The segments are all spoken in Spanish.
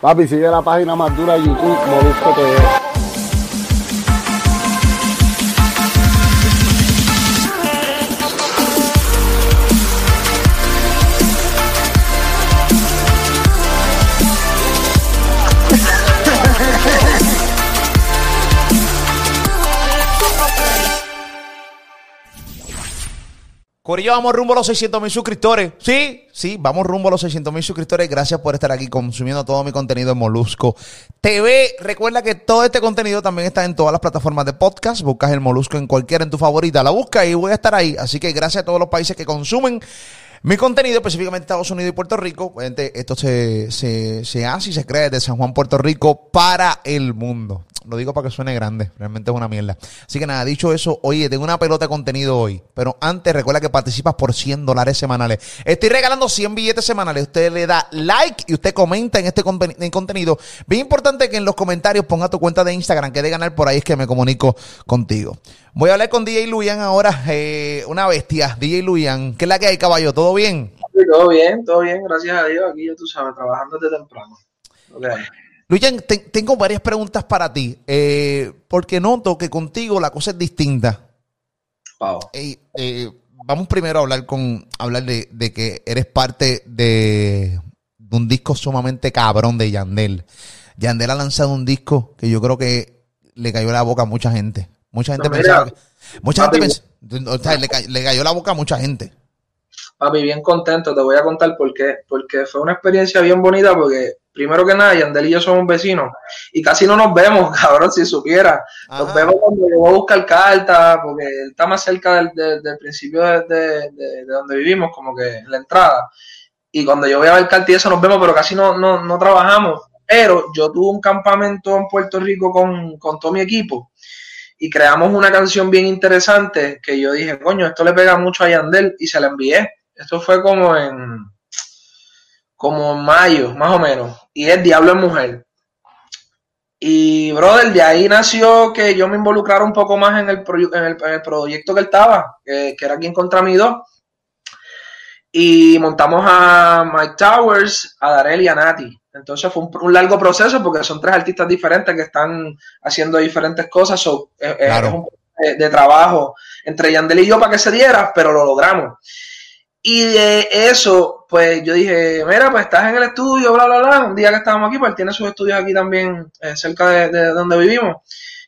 Papi, sigue la página más dura de YouTube, Molusco TV. Corillo, vamos rumbo a los 600 mil suscriptores. Sí, sí, vamos rumbo a los 600 mil suscriptores. Gracias por estar aquí consumiendo todo mi contenido en Molusco TV. Recuerda que todo este contenido también está en todas las plataformas de podcast. Buscas el Molusco en cualquiera en tu favorita. La busca y voy a estar ahí. Así que gracias a todos los países que consumen mi contenido, específicamente Estados Unidos y Puerto Rico. Esto se, se, se hace y se cree desde San Juan, Puerto Rico, para el mundo. Lo digo para que suene grande, realmente es una mierda. Así que nada, dicho eso, oye, tengo una pelota de contenido hoy. Pero antes, recuerda que participas por 100 dólares semanales. Estoy regalando 100 billetes semanales. Usted le da like y usted comenta en este en contenido. Bien importante que en los comentarios ponga tu cuenta de Instagram, que de ganar por ahí es que me comunico contigo. Voy a hablar con DJ Luyan ahora, eh, una bestia. DJ Luyan, ¿qué es la que hay, caballo? ¿Todo bien? Sí, todo bien, todo bien, gracias a Dios. Aquí ya tú sabes, trabajando desde temprano. Okay. Luyan, te, tengo varias preguntas para ti, eh, porque noto que contigo la cosa es distinta. Wow. Eh, eh, vamos primero a hablar con hablar de, de que eres parte de, de, un disco sumamente cabrón de Yandel. Yandel ha lanzado un disco que yo creo que le cayó la boca a mucha gente. Mucha gente no, pensaba que, mucha gente o sea, le, le cayó la boca a mucha gente. Papi, bien contento, te voy a contar por qué. Porque fue una experiencia bien bonita porque primero que nada, Yandel y yo somos vecinos y casi no nos vemos, cabrón, si supiera. Ajá. Nos vemos cuando yo voy a buscar cartas, porque él está más cerca del, del, del principio de, de, de, donde vivimos, como que en la entrada. Y cuando yo voy a ver cartas y eso nos vemos, pero casi no, no, no trabajamos. Pero yo tuve un campamento en Puerto Rico con, con todo mi equipo y creamos una canción bien interesante que yo dije, coño, esto le pega mucho a Yandel y se la envié. Esto fue como en como en mayo, más o menos, y es Diablo en Mujer. Y, brother, de ahí nació que yo me involucrara un poco más en el, en el, en el proyecto que él estaba, que, que era Quien Contra Mí 2. Y montamos a Mike Towers, a Darel y a Nati. Entonces fue un, un, largo proceso porque son tres artistas diferentes que están haciendo diferentes cosas. So, claro. Es un de, de trabajo entre Yandel y yo para que se diera, pero lo logramos. Y de eso, pues yo dije, mira, pues estás en el estudio, bla, bla, bla. Un día que estábamos aquí, pues él tiene sus estudios aquí también, eh, cerca de, de, donde vivimos.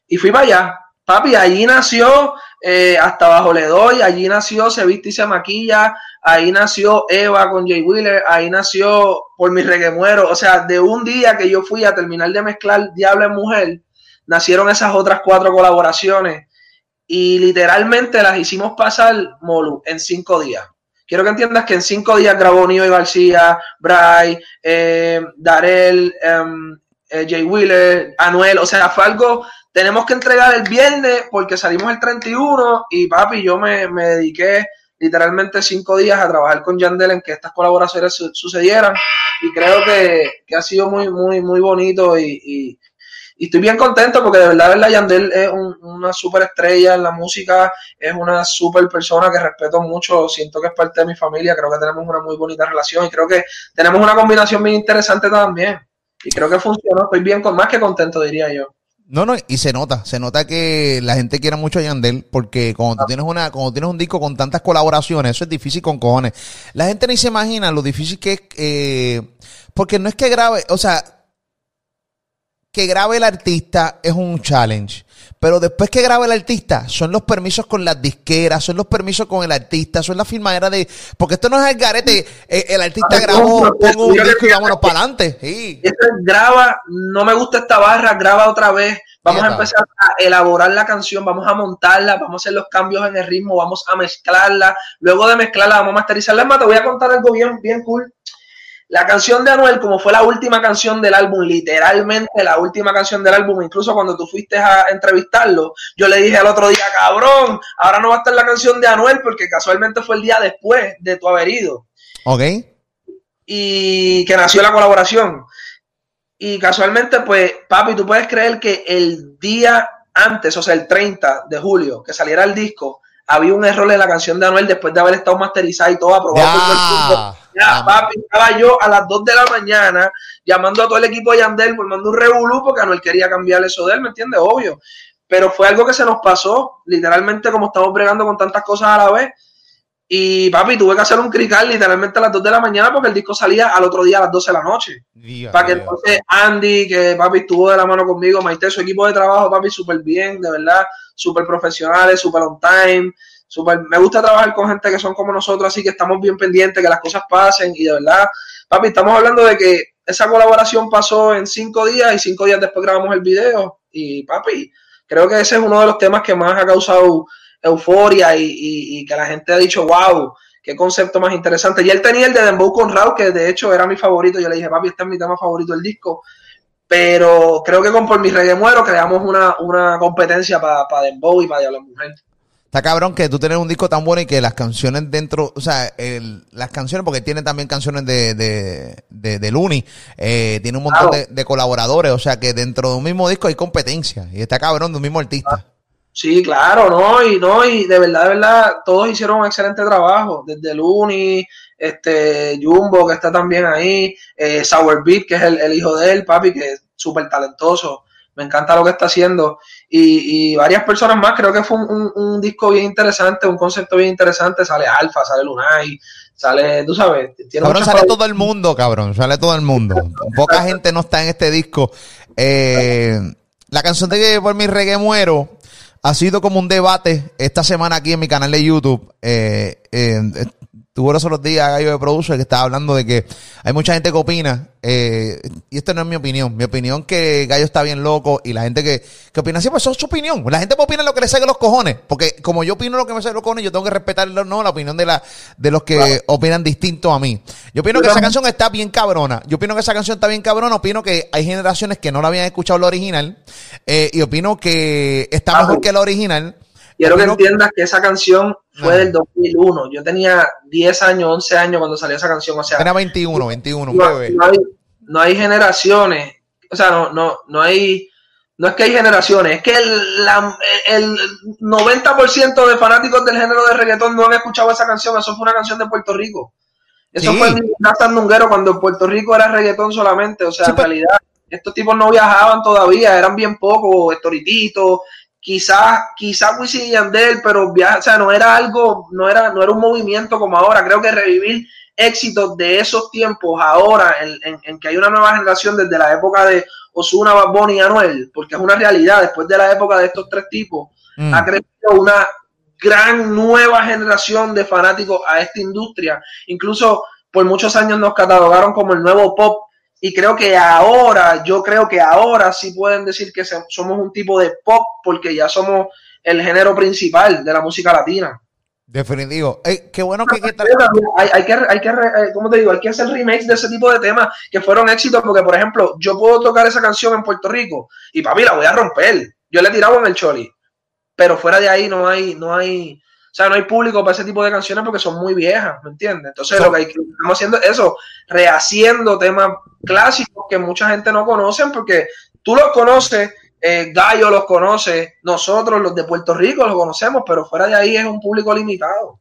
Y fui para allá. Papi, allí nació eh, Hasta Bajo Le Doy, allí nació Se Viste y Se Maquilla, ahí nació Eva con Jay Wheeler, ahí nació Por Mi Reggae Muero. O sea, de un día que yo fui a terminar de mezclar Diablo en Mujer, nacieron esas otras cuatro colaboraciones. Y literalmente las hicimos pasar, Molu, en cinco días quiero que entiendas que en cinco días grabó Nio y García, Bray, eh, Darel, um, eh, Jay Wheeler, Anuel, o sea, fue algo, tenemos que entregar el viernes porque salimos el 31 y papi, yo me, me dediqué literalmente cinco días a trabajar con Yandel en que estas colaboraciones su sucedieran. Y creo que, que, ha sido muy, muy, muy bonito y, y estoy bien contento porque de verdad, verdad Yandel es un, una super estrella en la música, es una super persona que respeto mucho, siento que es parte de mi familia, creo que tenemos una muy bonita relación y creo que tenemos una combinación bien interesante también. Y creo que funcionó, estoy bien con más que contento, diría yo. No, no, y se nota, se nota que la gente quiere mucho a Yandel, porque cuando tú tienes una, cuando tienes un disco con tantas colaboraciones, eso es difícil con cojones. La gente ni se imagina lo difícil que es, eh, porque no es que grabe, o sea, que grabe el artista es un challenge. Pero después que grabe el artista, son los permisos con las disqueras, son los permisos con el artista, son la firmadera de. Porque esto no es el garete, eh, el artista ah, grabó, pongo un disco y vámonos para adelante. Sí. graba, no me gusta esta barra, graba otra vez. Vamos a empezar a elaborar la canción, vamos a montarla, vamos a hacer los cambios en el ritmo, vamos a mezclarla. Luego de mezclarla, vamos a masterizarla. Más, te voy a contar algo bien, bien cool. La canción de Anuel, como fue la última canción del álbum, literalmente la última canción del álbum, incluso cuando tú fuiste a entrevistarlo, yo le dije al otro día, cabrón, ahora no va a estar la canción de Anuel porque casualmente fue el día después de tu haber ido. Ok. Y que nació la colaboración. Y casualmente, pues, papi, tú puedes creer que el día antes, o sea, el 30 de julio, que saliera el disco, había un error en la canción de Anuel después de haber estado masterizada y todo aprobado por el papi, estaba yo a las 2 de la mañana llamando a todo el equipo de Yandel, formando un revolú porque Anuel quería cambiar eso de él, ¿me entiendes? Obvio. Pero fue algo que se nos pasó, literalmente como estamos bregando con tantas cosas a la vez. Y papi, tuve que hacer un crical literalmente a las 2 de la mañana porque el disco salía al otro día a las 12 de la noche. para que entonces Andy, que papi estuvo de la mano conmigo, Maite, su equipo de trabajo, papi, súper bien, de verdad, súper profesionales, súper on time. Super, me gusta trabajar con gente que son como nosotros, así que estamos bien pendientes, que las cosas pasen y de verdad, papi, estamos hablando de que esa colaboración pasó en cinco días y cinco días después grabamos el video y papi, creo que ese es uno de los temas que más ha causado euforia y, que la gente ha dicho, wow, qué concepto más interesante. Y él tenía el de Dembow con Raúl, que de hecho era mi favorito. Yo le dije, papi, este es mi tema favorito del disco. Pero creo que con Por mi Reggae Muero creamos una, una competencia para pa Dembow y para Diablo Mujer. Está cabrón que tú tienes un disco tan bueno y que las canciones dentro, o sea, las canciones, porque tiene también canciones de, de, de, de Looney, eh, tiene un montón de, colaboradores, o sea que dentro de un mismo disco hay competencia y está cabrón de un mismo artista. Sí, claro, no, y no, y de verdad, de verdad, todos hicieron un excelente trabajo, desde Looney, este, Jumbo, que está también ahí, eh, Sour Beat, que es el, el hijo de él, papi, que es súper talentoso me encanta lo que está haciendo. Y, varias personas más, creo que fue un, disco bien interesante, un concepto bien interesante. Sale Alfa, sale Lunay, sale, tú sabes. cabrón, sale todo el mundo, cabrón, sale todo el mundo. Poca gente no está en este disco. Eh, la canción de que por mi reggae muero ha sido como un debate esta semana aquí en mi canal de YouTube. Eh, eh, Tuvo los otros días Gallo de Producer que estaba hablando de que hay mucha gente que opina, eh, y esto no es mi opinión, mi opinión que Gallo está bien loco y la gente que, que opina así, pues eso es su opinión. La gente puede opinar lo que le salga los cojones, porque como yo opino lo que me sale los cojones, yo tengo que respetar no, la opinión de, la, de los que opinan distinto a mí. Yo opino que esa canción está bien cabrona, yo opino que esa canción está bien cabrona, opino que hay generaciones que no la habían escuchado la original, eh, y opino que está mejor que la original. Quiero que entiendas que esa canción fue del 2001. Yo tenía 10 años, 11 años cuando salió esa canción. O sea, era 21, 21, no, no, hay, generaciones. O sea, no, no, no hay. No es que hay generaciones, es que el, la, el 90% de fanáticos del género de reggaetón no han escuchado esa canción. Eso fue una canción de Puerto Rico. Eso fue Nathan Nunguero cuando en Puerto Rico era reggaetón solamente. O sea, en realidad, estos tipos no viajaban todavía, eran bien pocos, estorititos, quizás quizás Wisin y Yandel, pero o sea, no era algo, no era, no era un movimiento como ahora. Creo que revivir éxitos de esos tiempos ahora, en, que hay una nueva generación desde la época de Osuna, Bad y Anuel, porque es una realidad, después de la época de estos tres tipos, mm. ha crecido una gran nueva generación de fanáticos a esta industria. Incluso por muchos años nos catalogaron como el nuevo pop y creo que ahora, yo creo que ahora sí pueden decir que somos un tipo de pop porque ya somos el género principal de la música latina. Definitivo. qué bueno que... hay, hay, que, hay que, eh, ¿cómo te digo? Hay que hacer remakes de ese tipo de temas que fueron éxitos porque, por ejemplo, yo puedo tocar esa canción en Puerto Rico y papi la voy a romper. Yo le he tirado en el choli. Pero fuera de ahí no hay, no hay, sea, no hay público para ese tipo de canciones porque son muy viejas, ¿me entiendes? Entonces, lo que, hay, estamos haciendo es eso, rehaciendo temas clásicos que mucha gente no conoce porque tú los conoces, eh, Gallo los conoce, nosotros los de Puerto Rico los conocemos, pero fuera de ahí es un público limitado.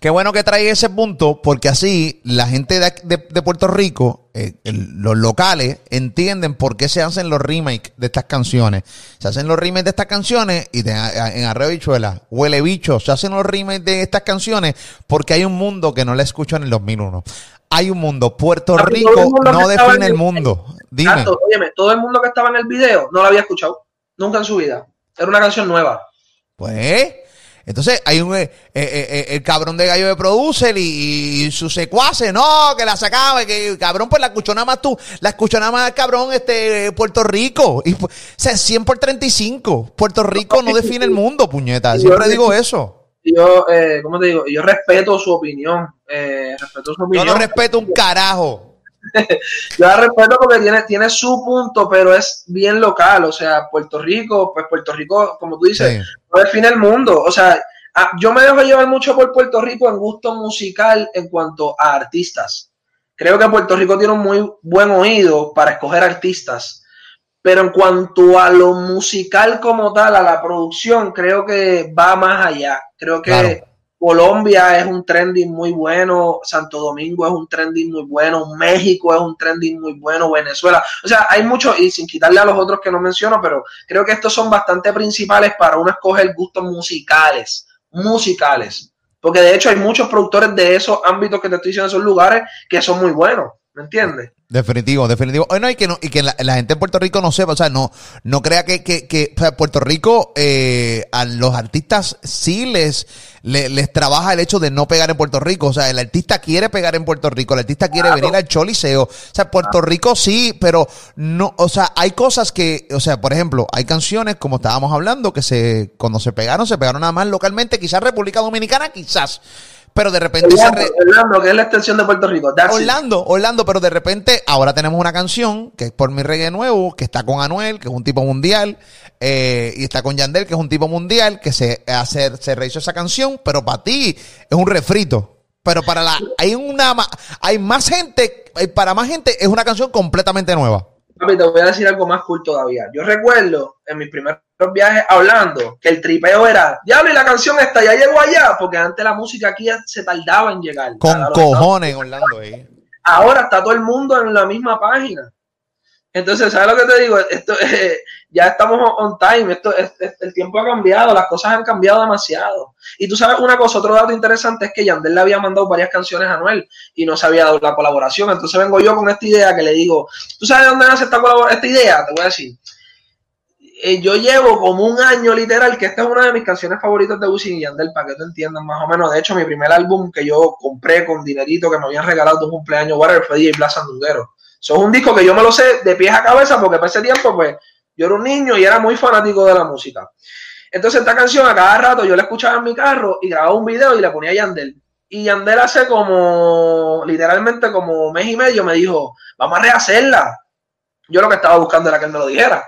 Qué bueno que trae ese punto, porque así la gente de, Puerto Rico, eh, los locales, entienden por qué se hacen los remakes de estas canciones. Se hacen los remakes de estas canciones y en Arreo Bichuela, Huele Bicho, se hacen los remakes de estas canciones porque hay un mundo que no le escucho en el 2001. Hay un mundo. Puerto Rico no define el mundo. Dime. todo el mundo que estaba en el video no lo había escuchado. Nunca en su vida. Era una canción nueva. Pues entonces hay un eh, eh, eh, el cabrón de gallo de producer y, su secuace, no, que la sacaba, que cabrón, pues la escuchó nada más tú, la escuchó nada más cabrón este Puerto Rico. Y, o sea, 100 por 35. Puerto Rico no define el mundo, puñeta. Siempre digo eso. Yo, ¿cómo te digo? Yo respeto su opinión. respeto su opinión. Yo no respeto un carajo. yo la respeto porque tiene, tiene su punto, pero es bien local. O sea, Puerto Rico, pues Puerto Rico, como tú dices, no define el mundo. O sea, yo me dejo llevar mucho por Puerto Rico en gusto musical en cuanto a artistas. Creo que Puerto Rico tiene un muy buen oído para escoger artistas. Pero en cuanto a lo musical como tal, a la producción, creo que va más allá. Creo que Colombia es un trending muy bueno, Santo Domingo es un trending muy bueno, México es un trending muy bueno, Venezuela. O sea, hay muchos, y sin quitarle a los otros que no menciono, pero creo que estos son bastante principales para uno escoger gustos musicales, musicales. Porque de hecho hay muchos productores de esos ámbitos que te estoy diciendo, esos lugares, que son muy buenos. ¿Me entiendes? Definitivo, definitivo. Bueno, y que, no, y que la, gente en Puerto Rico no sepa, o sea, no, no crea que, que, que Puerto Rico eh, a los artistas sí les, les, trabaja el hecho de no pegar en Puerto Rico. O sea, el artista quiere pegar en Puerto Rico, el artista quiere venir al Choliseo. O sea, Puerto Rico sí, pero no, o sea, hay cosas que, o sea, por ejemplo, hay canciones, como estábamos hablando, que se, cuando se pegaron, se pegaron nada más localmente, quizás República Dominicana, quizás pero de repente Orlando, Orlando, que es la extensión de Puerto Rico. Orlando, Orlando, pero de repente ahora tenemos una canción que es por mi reggae nuevo, que está con Anuel, que es un tipo mundial, eh, y está con Yandel, que es un tipo mundial, que se, hace, se rehizo esa canción, pero para ti es un refrito. Pero para la, hay una, hay más gente, para más gente es una canción completamente nueva. Papi, te voy a decir algo más cool todavía. Yo recuerdo en mis primeros viajes hablando que el tripeo era, ya y la canción está, ya llegó allá, porque antes la música aquí se tardaba en llegar. Con cojones, Orlando. Ahí. Ahora está todo el mundo en la misma página. Entonces, ¿sabes lo que te digo? Esto, eh, ya estamos on time, esto, el tiempo ha cambiado, las cosas han cambiado demasiado. Y tú sabes una cosa, otro dato interesante es que Yandel le había mandado varias canciones a Noel y no se había dado la colaboración. Entonces vengo yo con esta idea que le digo, ¿tú sabes dónde nace esta, esta idea? Te voy a decir. Eh, yo llevo como un año literal, que esta es una de mis canciones favoritas de Wisin y Yandel, para que tú entiendas más o menos. De hecho, mi primer álbum que yo compré con dinerito que me habían regalado de un cumpleaños, whatever, fue DJ Blas Sandunguero. Es un disco que yo me lo sé de pies a cabeza porque para ese tiempo, pues, yo era un niño y era muy fanático de la música. Entonces, esta canción a cada rato yo la escuchaba en mi carro y grababa un video y le ponía a Yandel. Y Yandel hace como, literalmente como mes y medio me dijo, vamos a rehacerla. Yo lo que estaba buscando era que él me lo dijera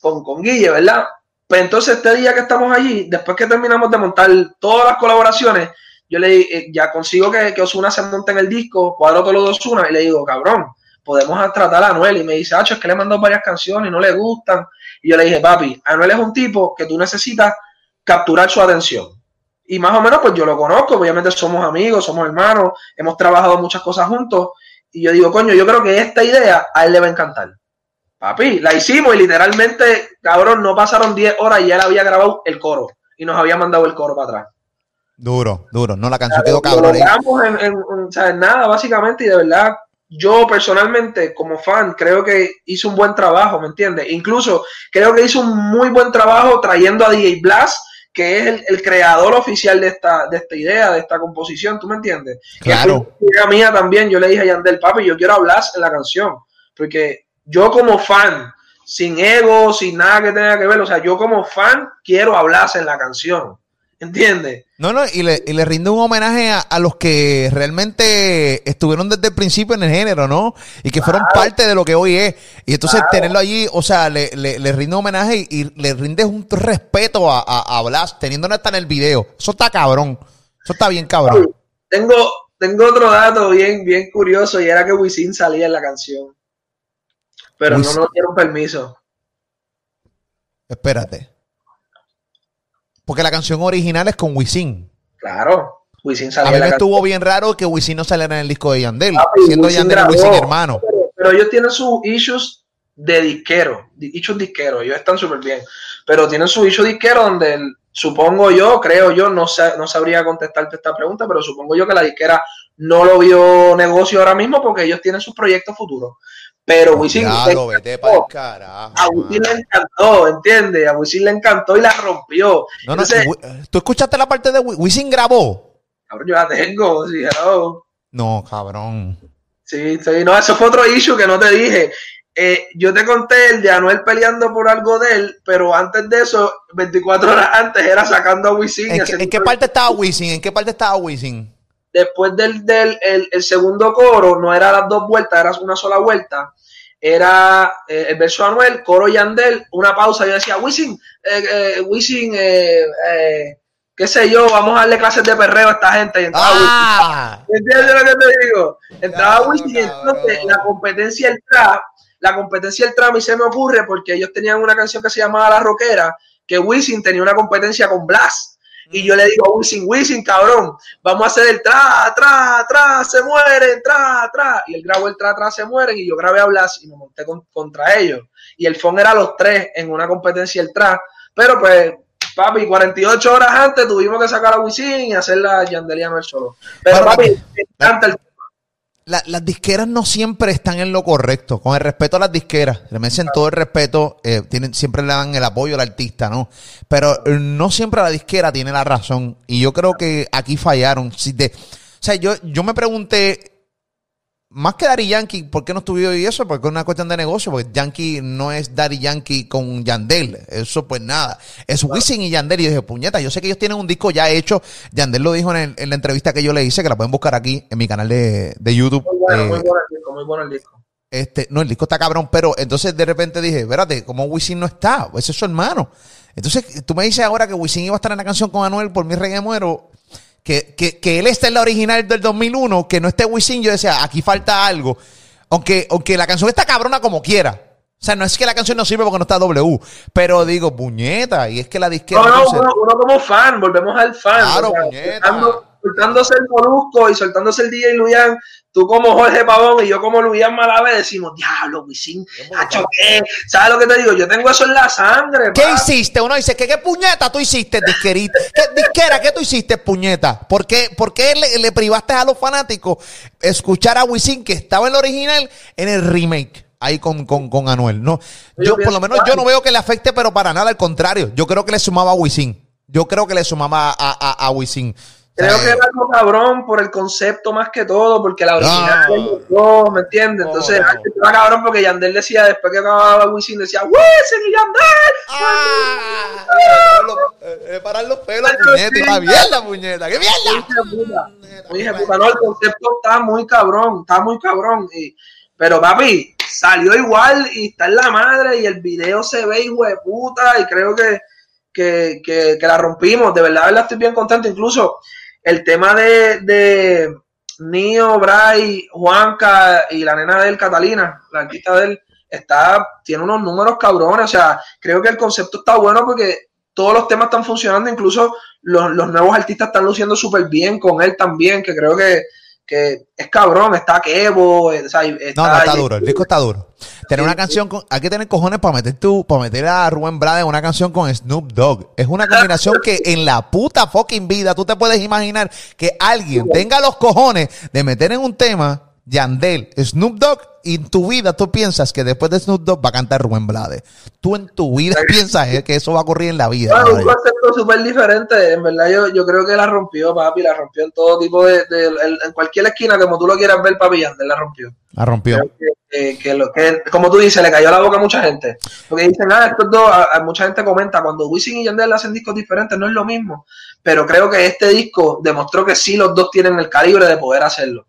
con, con Guille, ¿verdad? Pues entonces este día que estamos allí, después que terminamos de montar todas las colaboraciones, yo le eh, ya consigo que, que Osuna se monte en el disco, cuadro todos los dos Osuna y le digo, cabrón, podemos tratar a Anuel. Y me dice, Hacho, es que le mandó varias canciones y no le gustan. Y yo le dije, papi, Anuel es un tipo que tú necesitas capturar su atención. Y más o menos, pues yo lo conozco, obviamente somos amigos, somos hermanos, hemos trabajado muchas cosas juntos. Y yo digo, coño, yo creo que esta idea a él le va a encantar. Papi, la hicimos y literalmente, cabrón, no pasaron 10 horas y él había grabado el coro y nos había mandado el coro para atrás. Duro, duro. No, la canción quedó cabrón. Lo en, en, en, nada, básicamente, y de verdad, yo personalmente, como fan, creo que hizo un buen trabajo, ¿me entiendes? Incluso creo que hizo un muy buen trabajo trayendo a DJ Blast, que es el, creador oficial de esta, de esta idea, de esta composición, ¿tú me entiendes? Claro. Que mía también, yo le dije a Yandel, papi, yo quiero hablar en la canción, porque yo como fan, sin ego, sin nada que tenga que ver, o sea, yo como fan quiero hablar en la canción. ¿Entiendes? No, no, y le, y le rinde un homenaje a, los que realmente estuvieron desde el principio en el género, ¿no? Y que fueron parte de lo que hoy es. Y entonces tenerlo allí, o sea, le, le, le, rinde un homenaje y, le rinde un respeto a, a, Blas, teniéndolo hasta en el video. Eso está cabrón. Eso está bien cabrón. Tengo, tengo otro dato bien, bien curioso y era que Wisin salía en la canción. Pero no nos dieron permiso. Espérate. Porque la canción original es con Wisin. Claro. Wisin salió. A mí me estuvo bien raro que Wisin no saliera en el disco de Yandel. siendo Yandel y Wisin hermano. Pero, ellos tienen sus issues de disquero. Issues disquero. Ellos están súper bien. Pero tienen su issue disquero donde supongo yo, creo yo, no, sé, no sabría contestarte esta pregunta, pero supongo yo que la disquera no lo vio negocio ahora mismo porque ellos tienen sus proyectos futuros. Pero Wisin. vete para el carajo. A Wisin le encantó, ¿entiendes? A Wisin le encantó y la rompió. No, no, ¿Tú escuchaste la parte de Wisin grabó? Cabrón, yo la tengo, sí, No, cabrón. Sí, sí, no, eso fue otro issue que no te dije. Eh, yo te conté el de Anuel peleando por algo de él, pero antes de eso, 24 horas antes, era sacando a Wisin. ¿En, qué, parte estaba Wisin? ¿En qué parte estaba Wisin? Después del, del el, segundo coro, no era las dos vueltas, era una sola vuelta era eh, el verso Anuel, coro Yandel, una pausa, yo decía, Wisin, eh, eh, Wisin, eh, qué sé yo, vamos a darle clases de perreo a esta gente. Y entraba ah. ¿Entiendes lo que te digo? Entraba Wisin y entonces la competencia el trap, la competencia el trap y se me ocurre porque ellos tenían una canción que se llamaba La Roquera, que Wisin tenía una competencia con Blas. Y yo le digo Wisin, Wisin, cabrón, vamos a hacer el tra, tra, tra, se mueren, tra, tra. Y él grabó el tra, tra, se mueren. Y yo grabé a Blas y me monté contra ellos. Y el phone era los tres en una competencia el tra. Pero pues, papi, 48 horas antes tuvimos que sacar a Wisin y hacer la Yandeliano el solo. Pero papi, me encanta el las disqueras no siempre están en lo correcto. Con el respeto a las disqueras, le merecen todo el respeto, eh, tienen, siempre le dan el apoyo al artista, ¿no? Pero eh, no siempre la disquera tiene la razón. Y yo creo que aquí fallaron. Si de, o sea, yo, yo me pregunté, más que Daddy Yankee, ¿por qué no estuvo y eso? Porque es una cuestión de negocio, porque Yankee no es Daddy Yankee con Yandel. Eso pues nada. Es Wisin y Yandel. Y yo dije, puñeta, yo sé que ellos tienen un disco ya hecho. Yandel lo dijo en, la entrevista que yo le hice, que la pueden buscar aquí en mi canal de, YouTube. Muy bueno, muy eh, bueno el disco, muy bueno el disco. Este, no, el disco está cabrón, pero entonces de repente dije, espérate, ¿cómo Wisin no está? Ese es su hermano. Entonces, tú me dices ahora que Wisin iba a estar en la canción con Anuel por mi reggae muero que, que, que él está en la original del 2001, que no esté Wisin, yo decía, aquí falta algo. Aunque, aunque la canción está cabrona como quiera. O sea, no es que la canción no sirve porque no está W, pero digo, puñeta, y es que la disquera... No, no, uno, como fan, volvemos al fan. Claro, puñeta soltándose el Molusco y soltándose el DJ Luyan, tú como Jorge Pavón y yo como Luyan Malave decimos, diablo, Wisin, ¿qué? ¿Sabes lo que te digo? Yo tengo eso en la sangre. ¿Qué hiciste? Uno dice, ¿qué, qué puñeta tú hiciste, disquerita? ¿Qué, disquera, qué tú hiciste, puñeta? ¿Por qué, por qué le, privaste a los fanáticos escuchar a Wisin que estaba en el original en el remake? ahí con, con, con Anuel. No, yo, por lo menos yo no veo que le afecte, pero para nada, al contrario. Yo creo que le sumaba a Wisin. Yo creo que le sumaba a, a, a Wisin. Creo que era algo cabrón por el concepto más que todo, porque la original no, ¿me entiendes? Entonces, era cabrón porque Yandel decía, después que acababa Wisin, decía, ¡Wisin y Yandel! ¡Ah! Eh, parar los pelos, puñeta, la mierda, puñeta, ¡qué mierda! Muy puta, no, el concepto está muy cabrón, está muy cabrón. Y, pero papi, salió igual y está en la madre y el video se ve hijo de puta y creo que, que, que, que la rompimos, de verdad, de verdad estoy bien contento, incluso el tema de, de Nio, Bray, Juanca y la nena de él, Catalina, la artista de él, está, tiene unos números cabrones. O sea, creo que el concepto está bueno porque todos los temas están funcionando, incluso los, los nuevos artistas están luciendo súper bien con él también, que creo que que es cabrón, está Kevo, eh, está, No, no, está duro, el disco está duro. Tener una canción con, hay que tener cojones para meter tú, para meter a Rubén Blades en una canción con Snoop Dogg. Es una combinación que en la puta fucking vida tú te puedes imaginar que alguien tenga los cojones de meter en un tema Yandel, Snoop Dogg, y en tu vida tú piensas que después de Snoop Dogg va a cantar Rubén Blades. Tú en tu vida piensas que eso va a ocurrir en la vida. Bueno, un concepto súper diferente. En verdad, yo, yo creo que la rompió, papi. La rompió en todo tipo de. en cualquier esquina, como tú lo quieras ver, papi, Yandel la rompió. La rompió. Que, lo, que, como tú dices, le cayó la boca a mucha gente. Porque dicen, ah, estos dos, mucha gente comenta, cuando Wisin y Yandel hacen discos diferentes, no es lo mismo. Pero creo que este disco demostró que sí, los dos tienen el calibre de poder hacerlo.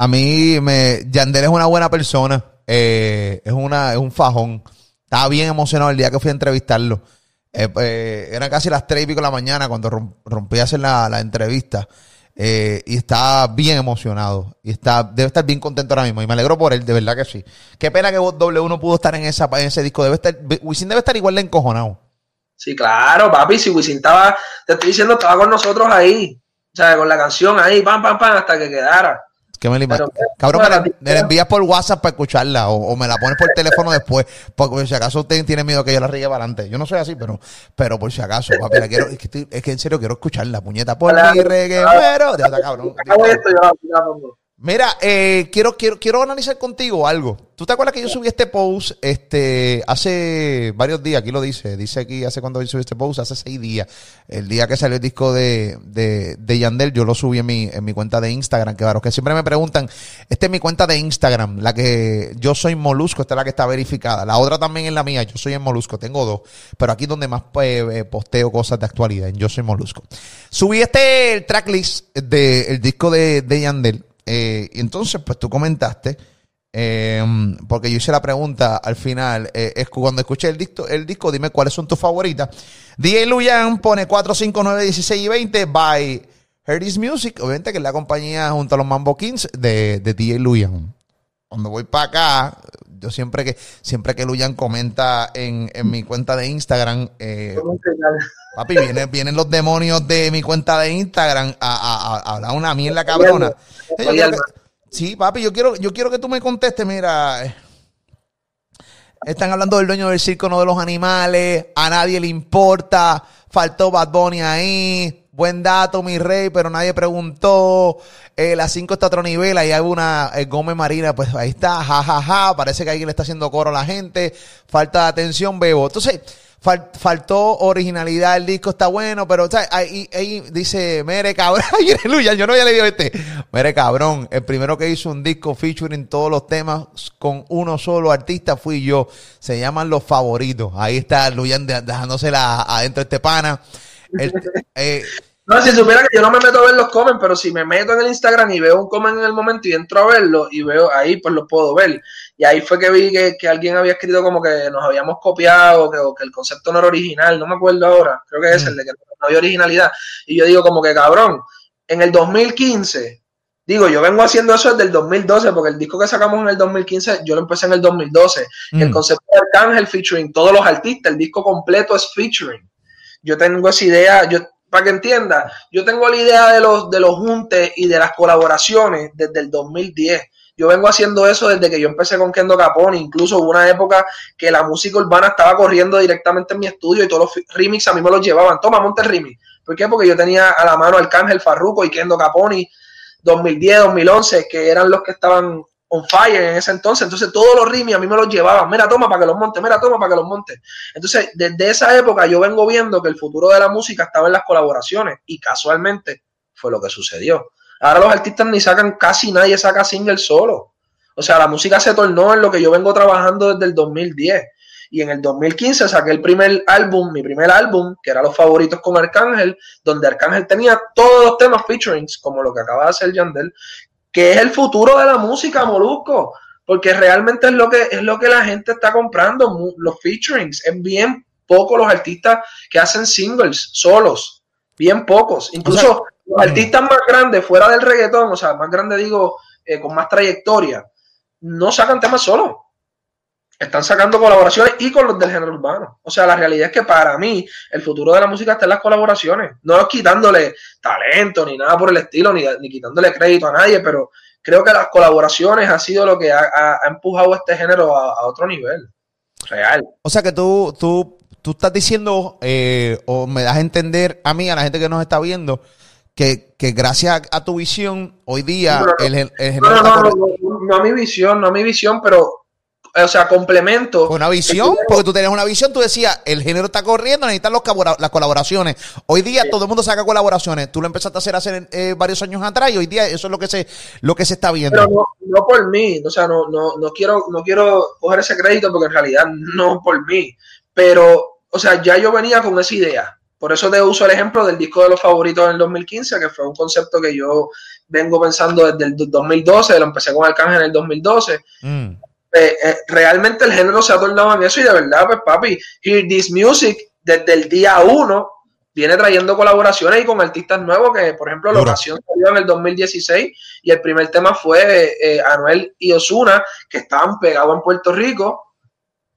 A mí, me, Yandel es una buena persona. Eh, es, una, es un fajón. Estaba bien emocionado el día que fui a entrevistarlo. Eh, eh, eran casi las tres y pico de la mañana cuando rompí a hacer la, entrevista. y estaba bien emocionado. Y está, debe estar bien contento ahora mismo. Y me alegro por él, de verdad que sí. Qué pena que W no pudo estar en, esa, en ese disco. Debe estar, Wisin debe estar igual de encojonado. Sí, claro, papi. Si Wisin estaba, te estoy diciendo, estaba con nosotros ahí. O sea, con la canción ahí, pam, pam, pam, hasta que quedara. Que me Cabrón, me la, envías por WhatsApp para escucharla o, me la pones por teléfono después. Porque si acaso usted tiene miedo que yo la riegue para adelante. Yo no soy así, pero, pero por si acaso, papi, quiero, es, que es que en serio quiero escucharla, puñeta. Por mi reggae, pero. cabrón. Mira, eh, quiero, quiero, quiero analizar contigo algo. ¿Tú te acuerdas que yo subí este post este, hace varios días? Aquí lo dice. Dice aquí hace cuando yo subí este post, hace seis días. El día que salió el disco de, de, de Yandel, yo lo subí en mi, en mi cuenta de Instagram. Que claro, que siempre me preguntan, esta es mi cuenta de Instagram, la que yo soy Molusco, esta es la que está verificada. La otra también es la mía, yo soy en Molusco, tengo dos. Pero aquí donde más pues, eh, posteo cosas de actualidad, en Yo soy Molusco. Subí este tracklist del disco de, de Yandel eh, y entonces, pues tú comentaste, eh, porque yo hice la pregunta al final, eh, es cuando escuché el disco, el disco, dime cuáles son tus favoritas. DJ Luyan pone 4, 5, 9, 16 y 20 by Herdis Music, obviamente que es la compañía junto a los Mambo Kings de, de DJ Luyan. Cuando voy para acá, yo siempre que siempre que Luyan comenta en, en mi cuenta de Instagram, eh, Papi, vienen, vienen los demonios de mi cuenta de Instagram a, hablar una mierda cabrona. sí, papi, yo quiero, yo quiero que tú me contestes, mira. Eh, están hablando del dueño del circo, no de los animales. A nadie le importa. Faltó Bad Bunny ahí. Buen dato, mi rey, pero nadie preguntó. Eh, la 5 está a otro nivel. Ahí hay una eh, Gómez Marina, pues ahí está. Ja, ja, ja. Parece que alguien le está haciendo coro a la gente. Falta de atención, bebo. Entonces, faltó originalidad, el disco está bueno, pero ahí, dice, mere cabrón, aleluya, yo no había leído este, mere cabrón, el primero que hizo un disco featuring todos los temas con uno solo artista fui yo, se llaman Los Favoritos, ahí está Luyan dejándosela adentro este pana. Eh, no, si supiera que yo no me meto a ver los comments, pero si me meto en el Instagram y veo un comment en el momento y entro a verlo y veo ahí, pues lo puedo ver. Y ahí fue que vi que, alguien había escrito como que nos habíamos copiado, que, que, el concepto no era original, no me acuerdo ahora, creo que es el de que no había originalidad. Y yo digo como que cabrón, en el 2015, digo, yo vengo haciendo eso desde el 2012, porque el disco que sacamos en el 2015, yo lo empecé en el 2012. El mm. concepto de Arcángel featuring todos los artistas, el disco completo es featuring. Yo tengo esa idea, yo para que entienda, yo tengo la idea de los, de los juntes y de las colaboraciones desde el 2010. Yo vengo haciendo eso desde que yo empecé con Kendo Capone. Incluso hubo una época que la música urbana estaba corriendo directamente en mi estudio y todos los remix a mí me los llevaban. Toma, monte remix. ¿Por qué? Porque yo tenía a la mano Arcángel Farruko y Kendo Capone 2010, 2011, que eran los que estaban on fire en ese entonces. Entonces todos los rimis a mí me los llevaban. Mira, toma para que los monte, mira, toma para que los monte. Entonces, desde esa época yo vengo viendo que el futuro de la música estaba en las colaboraciones y casualmente fue lo que sucedió. Ahora los artistas ni sacan, casi nadie saca single solo. O sea, la música se tornó en lo que yo vengo trabajando desde el 2010. Y en el 2015 saqué el primer álbum, mi primer álbum, que era Los Favoritos con Arcángel, donde Arcángel tenía todos los temas featurings, como lo que acaba de hacer Yandel, que es el futuro de la música, Molusco, porque realmente es lo que, es lo que la gente está comprando, los featurings. Es bien pocos los artistas que hacen singles solos, bien pocos. Incluso los mm. artistas más grandes fuera del reggaetón, o sea, más grandes digo, eh, con más trayectoria, no sacan temas solos están sacando colaboraciones y con los del género urbano. O sea, la realidad es que para mí el futuro de la música está en las colaboraciones. No es quitándole talento ni nada por el estilo, ni, quitándole crédito a nadie, pero creo que las colaboraciones ha sido lo que ha, empujado este género a, otro nivel. Real. O sea que tú, tú, tú estás diciendo, eh, o me das a entender a mí, a la gente que nos está viendo, que, gracias a, tu visión, hoy día el, el, género... No, no, no, no, a mi visión, no a mi visión, pero o sea, complemento. Una visión, porque tú tenías una visión, tú decías, el género está corriendo, necesitan los las colaboraciones. Hoy día todo el mundo saca colaboraciones. Tú lo empezaste a hacer hace eh, varios años atrás y hoy día eso es lo que se, lo que se está viendo. Pero no, por mí, o sea, no, no, no, quiero, no quiero coger ese crédito porque en realidad no por mí. Pero, o sea, ya yo venía con esa idea. Por eso te uso el ejemplo del disco de los favoritos en el 2015, que fue un concepto que yo vengo pensando desde el 2012, lo empecé con Arcángel en el 2012. Mm. Eh, eh, realmente el género se ha tornado en eso y de verdad, pues papi, Hear This Music desde el día uno viene trayendo colaboraciones y con artistas nuevos que, por ejemplo, la ocasión salió en el 2016 y el primer tema fue eh, Anuel y Osuna, que estaban pegados en Puerto Rico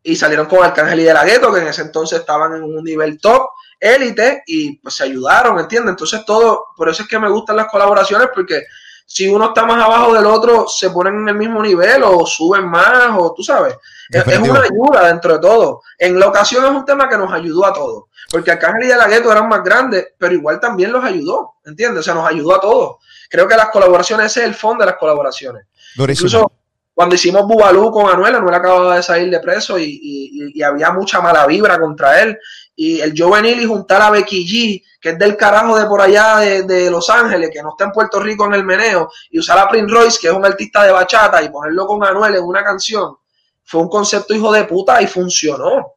y salieron con Arcángel y De La Gueto, que en ese entonces estaban en un nivel top, élite, y pues se ayudaron, ¿entiendes? Entonces todo, por eso es que me gustan las colaboraciones, porque si uno está más abajo del otro, se ponen en el mismo nivel o suben más, o tú sabes. Es, una ayuda dentro de todo. En la ocasión es un tema que nos ayudó a todos. Porque Arcángel y De La Gueto eran más grandes, pero igual también los ayudó, ¿entiendes? O sea, nos ayudó a todos. Creo que las colaboraciones, ese es el fondo de las colaboraciones. Incluso cuando hicimos Bubalú con Anuel, Anuel acababa de salir de preso y, había mucha mala vibra contra él. Y el juvenil y juntar a Becky G, que es del carajo de por allá de, Los Ángeles, que no está en Puerto Rico en el meneo, y usar a Prince Royce, que es un artista de bachata, y ponerlo con Anuel en una canción, fue un concepto hijo de puta y funcionó.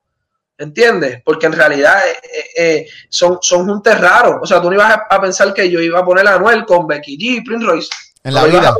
¿Entiendes? Porque en realidad eh, eh, eh, son, son juntes raros. O sea, tú no ibas a, pensar que yo iba a poner a Anuel con Becky G y Prince Royce. En la vida.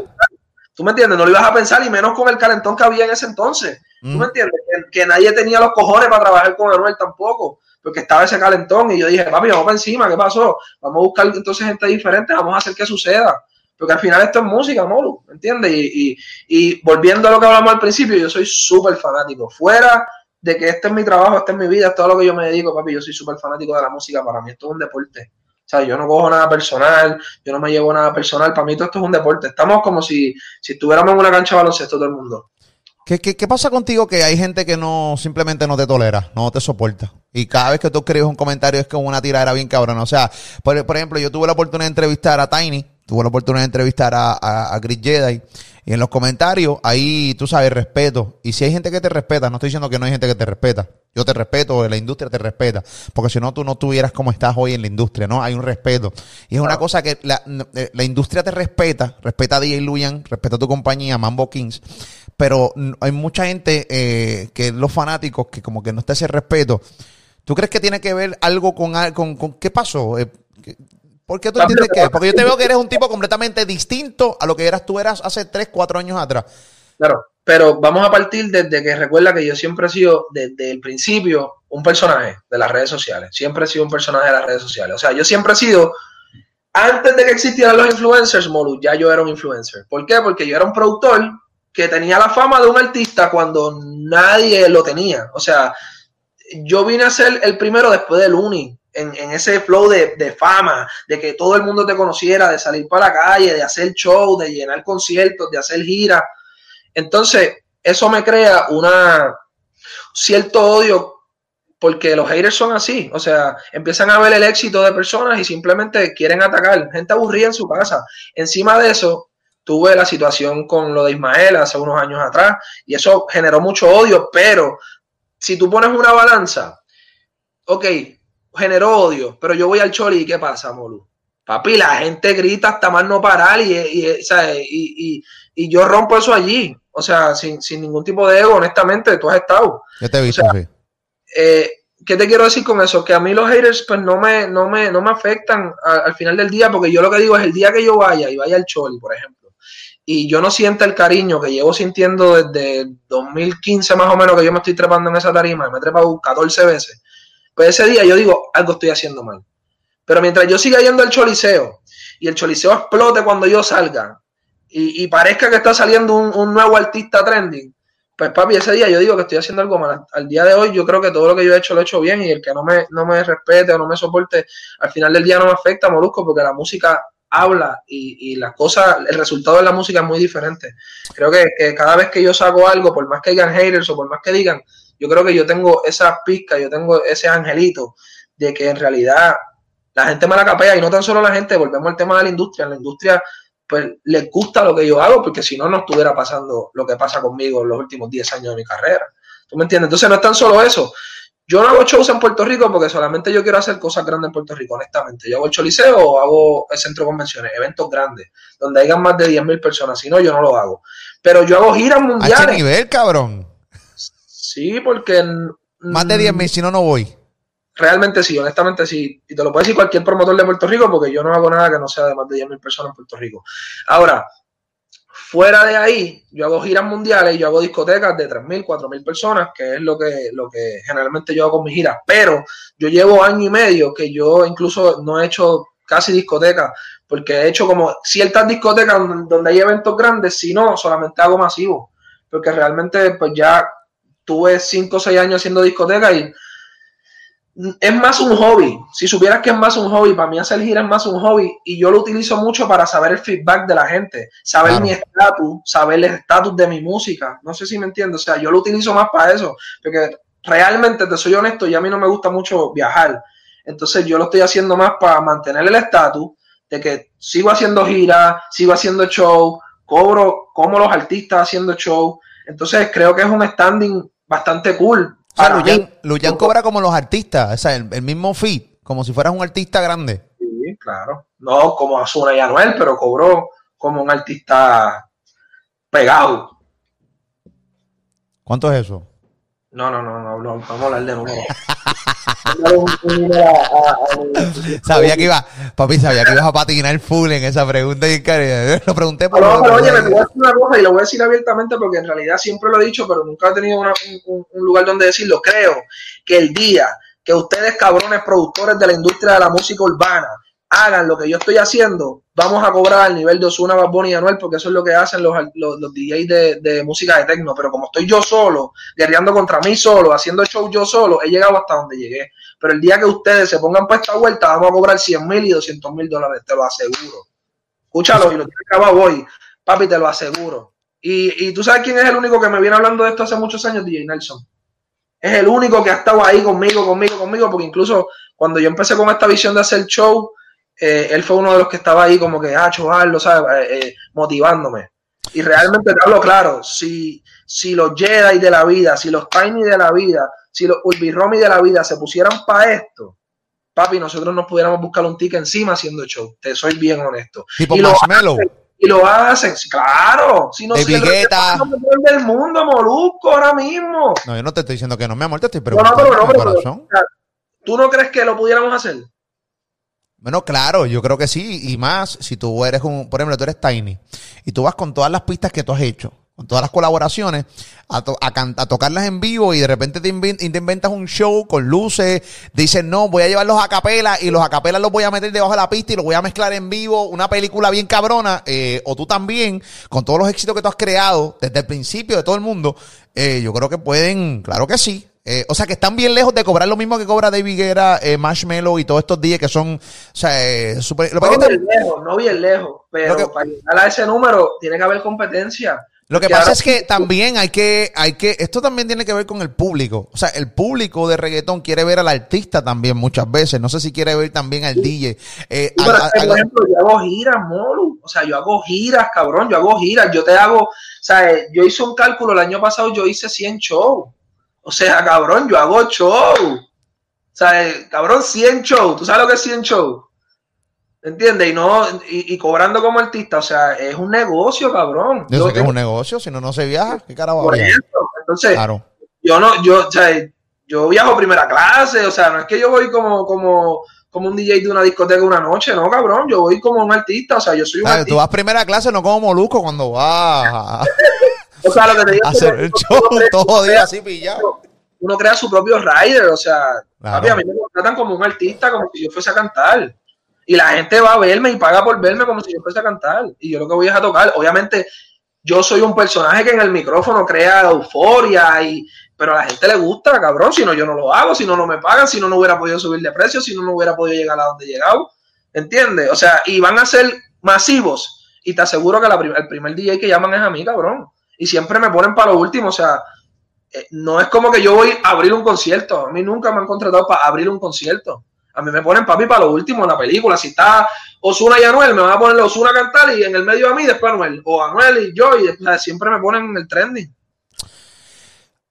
¿Tú me entiendes? No lo ibas a pensar y menos con el calentón que había en ese entonces. ¿Tú me entiendes? Que, nadie tenía los cojones para trabajar con Anuel tampoco, porque estaba ese calentón y yo dije, papi, vamos para encima, ¿qué pasó? Vamos a buscar entonces gente diferente, vamos a hacer que suceda. Porque al final esto es música, ¿me entiendes? Y, y, volviendo a lo que hablamos al principio, yo soy súper fanático. Fuera de que este es mi trabajo, este es mi vida, es todo lo que yo me dedico, papi. Yo soy súper fanático de la música, para mí esto es un deporte. O sea, yo no cojo nada personal, yo no me llevo nada personal, para mí todo esto es un deporte. Estamos como si, si estuviéramos en una cancha de baloncesto todo el mundo. ¿Qué, ¿Qué, qué, pasa contigo que hay gente que no simplemente no te tolera, no te soporta? Y cada vez que tú escribes un comentario es como una tiradera bien cabrona. O sea, por, por, ejemplo, yo tuve la oportunidad de entrevistar a Tiny, tuve la oportunidad de entrevistar a, a, a Chris Jedi. Y en los comentarios, ahí tú sabes, respeto. Y si hay gente que te respeta, no estoy diciendo que no hay gente que te respeta. Yo te respeto, la industria te respeta. Porque si no, tú no estuvieras como estás hoy en la industria, ¿no? Hay un respeto. Y es una cosa que la, la industria te respeta, respeta a DJ Luyan, respeta a tu compañía, Mambo Kings. Pero hay mucha gente eh, que los fanáticos que como que no está ese respeto. ¿Tú crees que tiene que ver algo con, con, con qué pasó? Eh, ¿Por qué tú entiendes que? Porque yo te veo que eres un tipo completamente distinto a lo que eras tú eras hace 3, 4 años atrás. Claro, pero vamos a partir desde que recuerda que yo siempre he sido, desde el principio, un personaje de las redes sociales. Siempre he sido un personaje de las redes sociales. O sea, yo siempre he sido, antes de que existieran los influencers, Molu, ya yo era un influencer. ¿Por qué? Porque yo era un productor que tenía la fama de un artista cuando nadie lo tenía. O sea, yo vine a ser el primero después del Uni, en, ese flow de, de, fama, de que todo el mundo te conociera, de salir para la calle, de hacer show, de llenar conciertos, de hacer giras. Entonces, eso me crea una cierto odio porque los haters son así, o sea, empiezan a ver el éxito de personas y simplemente quieren atacar, gente aburrida en su casa. Encima de eso, tuve la situación con lo de Ismael hace unos años atrás y eso generó mucho odio, pero si tú pones una balanza, ok, generó odio, pero yo voy al Choli y ¿qué pasa, Molu? Papi, la gente grita hasta más no parar y, y, y, y yo rompo eso allí, o sea, sin, sin, ningún tipo de ego, honestamente, tú has estado. Yo te he visto, o sea, sí. eh, ¿Qué te quiero decir con eso? Que a mí los haters pues no me, no me, no me afectan a, al final del día, porque yo lo que digo es el día que yo vaya y vaya al Choli, por ejemplo, y yo no sienta el cariño que llevo sintiendo desde 2015 más o menos que yo me estoy trepando en esa tarima, me he trepado 14 veces, pues ese día yo digo, algo estoy haciendo mal. Pero mientras yo siga yendo al choliseo y el choliseo explote cuando yo salga y, y parezca que está saliendo un, nuevo artista trending, pues papi, ese día yo digo que estoy haciendo algo mal. Al día de hoy yo creo que todo lo que yo he hecho lo he hecho bien y el que no me, no me respete o no me soporte, al final del día no me afecta, Molusco, porque la música habla y, las cosas, el resultado de la música es muy diferente. Creo que, cada vez que yo saco algo, por más que digan haters o por más que digan, yo creo que yo tengo esa pizca, yo tengo ese angelito de que en realidad la gente me la capea y no tan solo la gente, volvemos al tema de la industria, la industria pues les gusta lo que yo hago porque si no, no estuviera pasando lo que pasa conmigo en los últimos 10 años de mi carrera. ¿Tú me entiendes? Entonces no es tan solo eso. Yo no hago shows en Puerto Rico porque solamente yo quiero hacer cosas grandes en Puerto Rico, honestamente. Yo hago el choliseo o hago el centro de convenciones, eventos grandes, donde hayan más de 10.000 personas. Si no, yo no lo hago. Pero yo hago giras mundiales. ¿A qué nivel, cabrón? Sí, porque... Más de 10 mil, si no, no voy. Realmente sí, honestamente sí. Y te lo puede decir cualquier promotor de Puerto Rico porque yo no hago nada que no sea de más de 10 mil personas en Puerto Rico. Ahora, fuera de ahí, yo hago giras mundiales y yo hago discotecas de 3 mil, 4 mil personas, que es lo que, lo que generalmente yo hago con mis giras. Pero yo llevo año y medio que yo incluso no he hecho casi discotecas porque he hecho como ciertas discotecas donde hay eventos grandes, si no, solamente hago masivo. Porque realmente pues ya tuve 5 o 6 años haciendo discotecas y es más un hobby. Si supieras que es más un hobby, para mí hacer gira es más un hobby y yo lo utilizo mucho para saber el feedback de la gente, saber claro. mi estatus, saber el estatus de mi música. No sé si me entiendes. O sea, yo lo utilizo más para eso, porque realmente, te soy honesto, y a mí no me gusta mucho viajar. Entonces yo lo estoy haciendo más para mantener el estatus de que sigo haciendo giras, sigo haciendo show, cobro como los artistas haciendo show. Entonces creo que es un standing bastante cool. O sea, Luyan, Luyan cobra como los artistas, o sea, el, el, mismo fee, como si fueras un artista grande. Sí, claro. No como Azuna y Anuel, pero cobró como un artista pegado. ¿Cuánto es eso? No, no, no, no, no vamos a hablar de números. sabía que iba, papi, sabía que ibas a patinar full en esa pregunta y lo pregunté por no, pero oye, me voy a decir una cosa y lo voy a decir abiertamente porque en realidad siempre lo he dicho, pero nunca he tenido una, un, un, lugar donde decirlo. Creo que el día que ustedes, cabrones productores de la industria de la música urbana, hagan lo que yo estoy haciendo, vamos a cobrar al nivel de Osuna, Bad y Anuel, porque eso es lo que hacen los, los, los DJs de, de, música de techno. Pero como estoy yo solo, guerreando contra mí solo, haciendo show yo solo, he llegado hasta donde llegué. Pero el día que ustedes se pongan para esta vuelta, vamos a cobrar 100 mil y 200 mil dólares, te lo aseguro. Escúchalo, y lo tienes acabado hoy. Papi, te lo aseguro. Y, y tú sabes quién es el único que me viene hablando de esto hace muchos años, DJ Nelson. Es el único que ha estado ahí conmigo, conmigo, conmigo, porque incluso cuando yo empecé con esta visión de hacer show, eh, él fue uno de los que estaba ahí como que, ah, chaval, ¿sabes? Eh, eh, motivándome. Y realmente te hablo claro, si, si los Jedi de la vida, si los Tiny de la vida, si los Romy de la vida se pusieran para esto, papi, nosotros nos pudiéramos buscar un ticket encima haciendo show. Te soy bien honesto. Tipo y Marshmallow. Lo y lo hacen, claro. Si no de Vigueta. del mundo, Molusco, ahora mismo. No, yo no te estoy diciendo que no, mi amor, te estoy preguntando. No, no, pero, no, pero, ¿Tú no crees que lo pudiéramos hacer? Bueno, claro, yo creo que sí, y más si tú eres un, por ejemplo, tú eres Tiny y tú vas con todas las pistas que tú has hecho, con todas las colaboraciones, a, a, tocarlas en vivo y de repente te, inventas un show con luces, dices, no, voy a llevarlos a capela y los a capela los voy a meter debajo de la pista y los voy a mezclar en vivo, una película bien cabrona, eh, o tú también, con todos los éxitos que tú has creado desde el principio de todo el mundo, eh, yo creo que pueden, claro que sí, eh, o sea, que están bien lejos de cobrar lo mismo que cobra David Guerra, eh, Marshmello y todos estos días que son, o sea, eh, super, no, bien lejos, no bien lejos, pero para llegar a ese número tiene que haber competencia. Lo que pasa es que también hay que, hay que, esto también tiene que ver con el público. O sea, el público de reggaetón quiere ver al artista también muchas veces. No sé si quiere ver también al DJ. Eh, por ejemplo, yo hago giras, Molu. O sea, yo hago giras, cabrón. Yo hago giras. Yo te hago, o sea, yo hice un cálculo el año pasado, yo hice 100 shows. O sea, cabrón, yo hago show. O sea, cabrón, 100 shows. ¿Tú sabes lo que es 100 shows? ¿Entiendes? Y no, y, cobrando como artista, o sea, es un negocio, cabrón. Yo sé que es un negocio, si no, no se viaja. ¿Qué carajo Por eso, entonces, claro. yo no, yo, o sea, yo viajo primera clase, o sea, no es que yo voy como, como, como un DJ de una discoteca una noche, no, cabrón, yo voy como un artista, o sea, yo soy un artista. Tú vas primera clase, no como Molusco cuando vas. O sea, lo que te digo hacer el show todo día así pillado. Uno crea su propio rider, o sea, a mí me tratan como un artista, como si yo fuese a cantar. Y la gente va a verme y paga por verme como si yo fuese a cantar. Y yo lo que voy es a tocar. Obviamente, yo soy un personaje que en el micrófono crea euforia, y, pero a la gente le gusta, cabrón. Si no, yo no lo hago, si no, no me pagan, si no, no hubiera podido subir de precio, si no, no hubiera podido llegar a donde he llegado. ¿Entiendes? O sea, y van a ser masivos. Y te aseguro que la, el primer DJ que llaman es a mí, cabrón y siempre me ponen para lo último. O sea, eh, no es como que yo voy a abrir un concierto. A mí nunca me han contratado para abrir un concierto. A mí me ponen papi para lo último en la película. Si está Osuna y Anuel, me van a poner Osuna a cantar y en el medio a mí después Anuel. O Anuel y yo. Y siempre me ponen en el trending.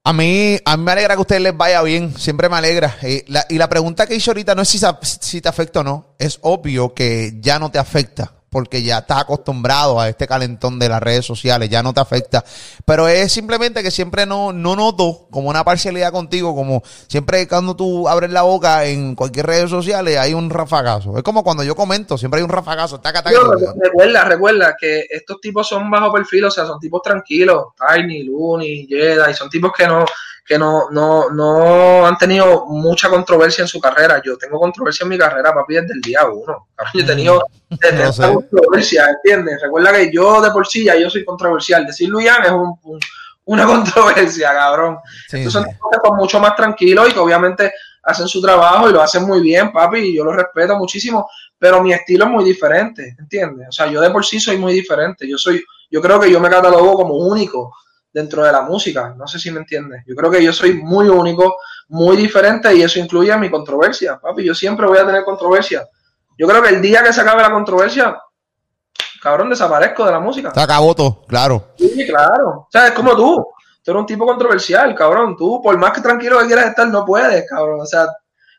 A mí, a mí me alegra que a ustedes les vaya bien, siempre me alegra. Y la, y la pregunta que hice ahorita no es si, si te afecta o no, es obvio que ya no te afecta porque ya estás acostumbrado a este calentón de las redes sociales, ya no te afecta. Pero es simplemente que siempre no, no noto como una parcialidad contigo, como siempre cuando tú abres la boca en cualquier redes sociales hay un rafagazo. Es como cuando yo comento, siempre hay un rafagazo. recuerda, recuerda que estos tipos son bajo perfil, o sea, son tipos tranquilos, Tiny, Looney, Jedi, son tipos que no, que no, no, no han tenido mucha controversia en su carrera. Yo tengo controversia en mi carrera, papi, desde el día uno. Yo he mm. tenido desde controversia, ¿entiendes? Recuerda que yo de por sí ya yo soy controversial. Decir Luian es un, una controversia, cabrón. Entonces son son mucho más tranquilos y que obviamente hacen su trabajo y lo hacen muy bien, papi, y yo lo respeto muchísimo, pero mi estilo es muy diferente, ¿entiendes? O sea, yo de por sí soy muy diferente. Yo soy, yo creo que yo me catalogo como único dentro de la música. No sé si me entiendes. Yo creo que yo soy muy único, muy diferente y eso incluye mi controversia. Papi, yo siempre voy a tener controversia. Yo creo que el día que se acabe la controversia, cabrón, desaparezco de la música. Se acabó todo, claro. Sí, claro. O sea, es como tú. Tú eres un tipo controversial, cabrón. Tú, por más que tranquilo que quieras estar, no puedes, cabrón. O sea,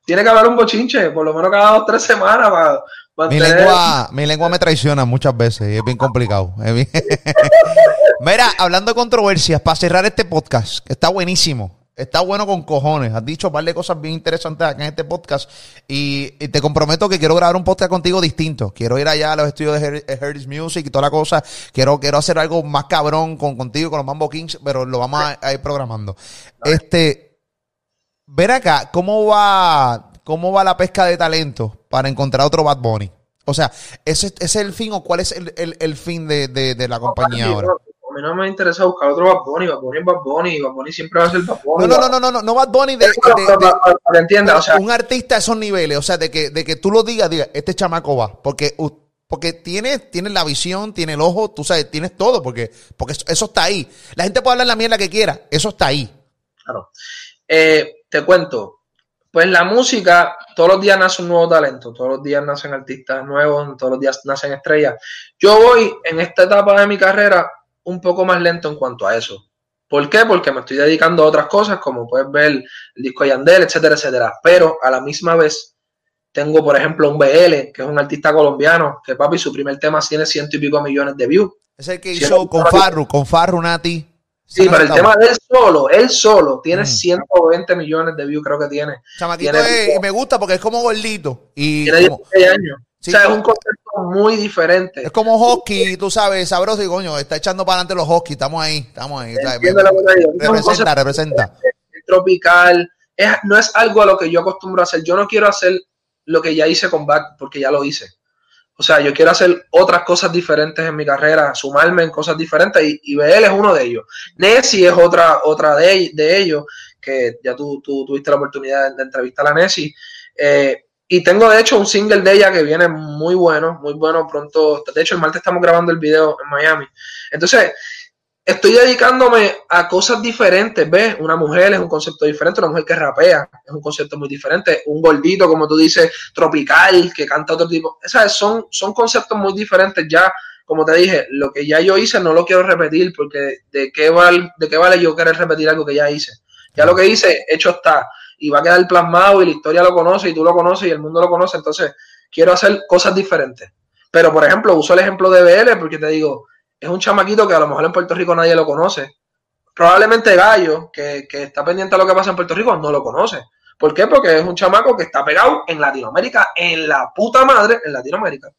tiene que haber un bochinche, por lo menos cada dos o tres semanas para, mi lengua, mi lengua me traiciona muchas veces y es bien complicado. Mira, hablando de controversias, para cerrar este podcast, que está buenísimo. Está bueno con cojones. Has dicho un par de cosas bien interesantes acá en este podcast. Y, te comprometo que quiero grabar un podcast contigo distinto. Quiero ir allá a los estudios de Heritage Music y toda la cosa. Quiero, quiero hacer algo más cabrón con, contigo, con los Mambo Kings, pero lo vamos a, ir programando. Este, ver acá, ¿cómo va, ¿cómo va la pesca de talento para encontrar otro Bad Bunny? O sea, ¿ese, ese es el fin o cuál es el, el, el fin de, de, de la compañía ahora? A mí no me interesa buscar otro Bad Bunny, Bad Bunny es Bad Bunny, Bad Bunny siempre va a ser Bad Bunny. No, no, no, no, no, no Bad Bunny de, un artista a esos niveles, o sea, de que, de que tú lo digas, diga, este chamaco va, porque, porque tienes, tienes la visión, tiene el ojo, tú sabes, tienes todo, porque, porque eso, eso está ahí. La gente puede hablar la mierda que quiera, eso está ahí. Claro. Eh, te cuento, pues la música, todos los días nace un nuevo talento, todos los días nacen artistas nuevos, todos los días nacen estrellas. Yo voy en esta etapa de mi carrera un poco más lento en cuanto a eso. ¿Por qué? Porque me estoy dedicando a otras cosas, como puedes ver el disco de Yandel, etcétera, etcétera. Pero a la misma vez tengo, por ejemplo, un BL, que es un artista colombiano, que papi, su primer tema tiene ciento y pico millones de views. Es el que hizo con Farru, con Farru Nati. Sí, pero el tema de él solo, él solo, tiene Mm. 120 millones de views, creo que tiene. Chamaquito tiene- es- y me gusta porque es como gordito. Y Tiene como- 16 años. Sí, o sea, es como- un concepto muy diferente. es como hockey, tú sabes, sabroso y coño, está echando para adelante los hockey, estamos ahí, estamos ahí. ¿sabes? Entiendo lo que te digo. Es un Representa, representa. tropical. Es- no es algo a lo que yo acostumbro a hacer. Yo no quiero hacer lo que ya hice con Back porque ya lo hice. O sea, yo quiero hacer otras cosas diferentes en mi carrera, sumarme en cosas diferentes y, y BL es uno de ellos. Nessie es otra, otra de, de ellos, que ya tú, tú tuviste la oportunidad de, de entrevistar a Nessie. Eh, y tengo de hecho un single de ella que viene muy bueno, muy bueno pronto. De hecho, el martes estamos grabando el video en Miami. Entonces, estoy dedicándome a cosas diferentes, ¿ves? Una mujer es un concepto diferente, una mujer que rapea es un concepto muy diferente, un gordito, como tú dices, tropical, que canta otro tipo, ¿sabes? Son, son conceptos muy diferentes ya, como te dije, lo que ya yo hice no lo quiero repetir, porque ¿de qué, val, de qué vale yo querer repetir algo que ya hice? Ya lo que hice, hecho está, y va a quedar plasmado y la historia lo conoce y tú lo conoces y el mundo lo conoce, entonces quiero hacer cosas diferentes. Pero, por ejemplo, uso el ejemplo de BL porque te digo, es un chamaquito que a lo mejor en Puerto Rico nadie lo conoce. Probablemente Gallo, que, que está pendiente a lo que pasa en Puerto Rico, no lo conoce. ¿Por qué? Porque es un chamaco que está pegado en Latinoamérica, en la puta madre, en Latinoamérica.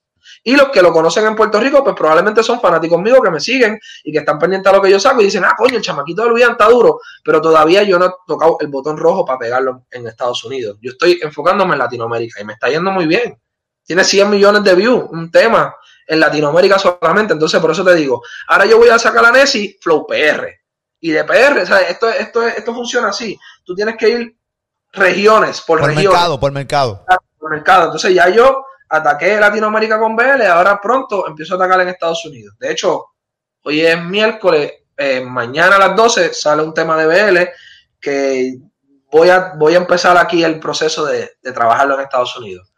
Y los que lo conocen en Puerto Rico, pues probablemente son fanáticos míos que me siguen y que están pendientes a lo que yo saco y dicen, ah, coño, el chamaquito de Luis está duro, pero todavía yo no he tocado el botón rojo para pegarlo en Estados Unidos. Yo estoy enfocándome en Latinoamérica y me está yendo muy bien. Tiene 100 millones de views, un tema en Latinoamérica solamente. Entonces, por eso te digo, ahora yo voy a sacar a Nessie Flow PR. Y de PR, ¿sabes? Esto, esto, esto funciona así. Tú tienes que ir regiones por, Por regiones mercado, por mercado. por mercado. Entonces ya yo ataqué Latinoamérica con BL, ahora pronto empiezo a atacar en Estados Unidos. De hecho, hoy es miércoles, eh, mañana a las 12 sale un tema de BL que voy a, voy a empezar aquí el proceso de, de trabajarlo en Estados Unidos.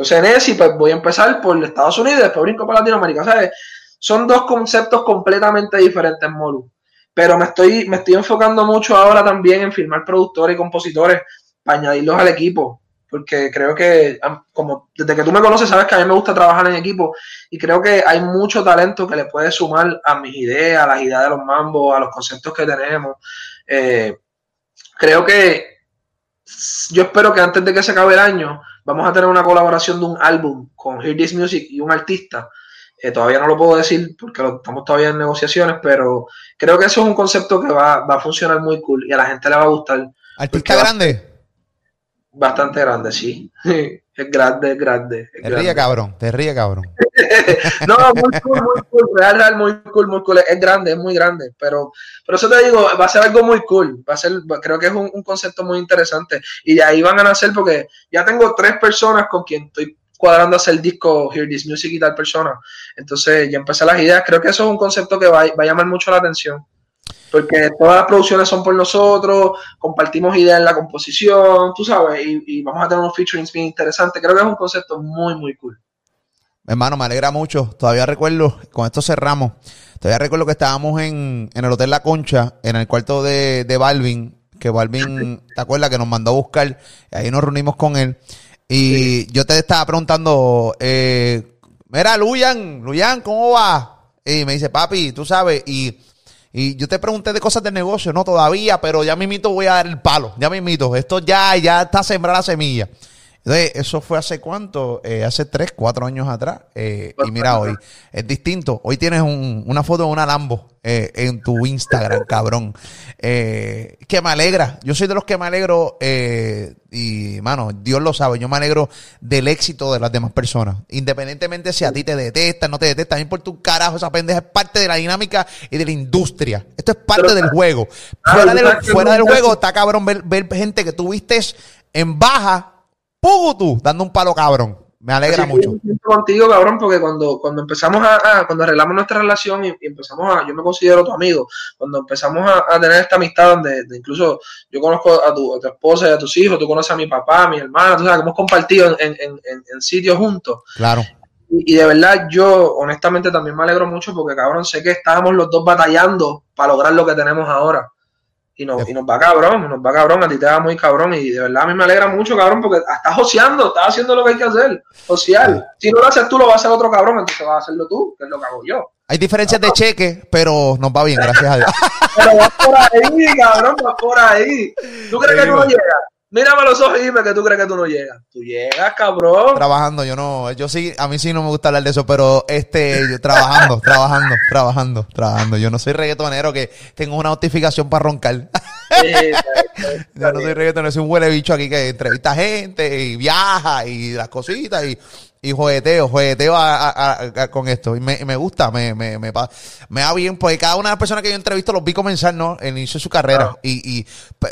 Entonces en ese, pues voy a empezar por Estados Unidos después brinco para Latinoamérica. ¿sabes? Son dos conceptos completamente diferentes, Molu. Pero me estoy, me estoy enfocando mucho ahora también en filmar productores y compositores para añadirlos al equipo porque creo que, como desde que tú me conoces, sabes que a mí me gusta trabajar en equipo y creo que hay mucho talento que le puede sumar a mis ideas, a las ideas de los mambos, a los conceptos que tenemos. Eh, creo que yo espero que antes de que se acabe el año vamos a tener una colaboración de un álbum con Hear This Music y un artista. Eh, todavía no lo puedo decir porque lo, estamos todavía en negociaciones, pero creo que eso es un concepto que va, va a funcionar muy cool y a la gente le va a gustar. ¿Artista grande? Bastante grande, sí. Es grande, es grande. Es Te grande. ríe, cabrón. Te ríe, cabrón. no, muy cool, muy cool. Real, real, muy cool, muy cool. Es grande, es muy grande. Pero, pero eso te digo, va a ser algo muy cool. Va a ser, creo que es un, un concepto muy interesante. Y de ahí van a nacer porque ya tengo tres personas con quien estoy cuadrando hacer el disco Hear This Music y tal persona. Entonces ya empecé las ideas. Creo que eso es un concepto que va, va a llamar mucho la atención porque todas las producciones son por nosotros, compartimos ideas en la composición, tú sabes, y, y, vamos a tener unos featurings bien interesantes. Creo que es un concepto muy, muy cool. Hermano, me alegra mucho. Todavía recuerdo, con esto cerramos, todavía recuerdo que estábamos en, en el Hotel La Concha, en el cuarto de, de Balvin, que Balvin, ¿te acuerdas? Que nos mandó a buscar, ahí nos reunimos con él. Y sí. yo te estaba preguntando, eh, mira, Luyan, Luyan, ¿cómo va? Y me dice, papi, tú sabes, y... Y yo te pregunté de cosas de negocio, no todavía, pero ya mismito voy a dar el palo, ya mismito. Esto ya, ya está sembrada la semilla. Entonces, eso fue hace cuánto, eh, hace tres, cuatro años atrás. Eh, y mira hoy, es distinto. Hoy tienes un, una foto de una Lambo eh, en tu Instagram, cabrón. Eh, que me alegra. Yo soy de los que me alegro, y mano, Dios lo sabe, yo me alegro del éxito de las demás personas. Independientemente si a ti te detestan, no te detestan, no importa un carajo, esa pendeja es parte de la dinámica y de la industria. Esto es parte del juego. Fuera del, fuera del juego está cabrón ver, ver gente que tú vistes en baja tú dando un palo cabrón. Me alegra mucho. contigo, cabrón, porque cuando, cuando empezamos a, cuando arreglamos nuestra relación y, empezamos a, yo me considero tu amigo, cuando empezamos a, tener esta amistad donde, incluso yo conozco a tu, esposa y a tus hijos, tú conoces a mi papá, a mi hermana, tú sabes que hemos compartido en, en, en, sitios juntos. Claro. Y, y, de verdad, yo honestamente también me alegro mucho porque, cabrón, sé que estábamos los dos batallando para lograr lo que tenemos ahora y nos, y nos va cabrón, nos va cabrón, a ti te va muy cabrón y de verdad a mí me alegra mucho, cabrón, porque estás joseando, estás haciendo lo que hay que hacer, social. Si no lo haces tú, lo va a hacer otro cabrón, entonces vas a hacerlo tú, que es lo que hago yo. Hay diferencias de cheque, pero nos va bien, gracias a Dios. pero vas por ahí, cabrón, vas por ahí. ¿Tú crees que tú no llegas? Mírame los ojos y dime que tú crees que tú no llegas. Tú llegas, cabrón. Trabajando, yo no, yo sí, a mí sí no me gusta hablar de eso, pero este, trabajando, trabajando, trabajando, trabajando. Yo no soy reggaetonero que tengo una notificación para roncar. yo no soy reggaetonero, soy un huele bicho aquí que entrevista gente y viaja y las cositas y y jugueteo, jugueteo con esto. Y me, me gusta, me, me, me, me, va bien, porque cada una de las personas que yo entrevisto los vi comenzar, ¿no? El inicio de su carrera. Y, y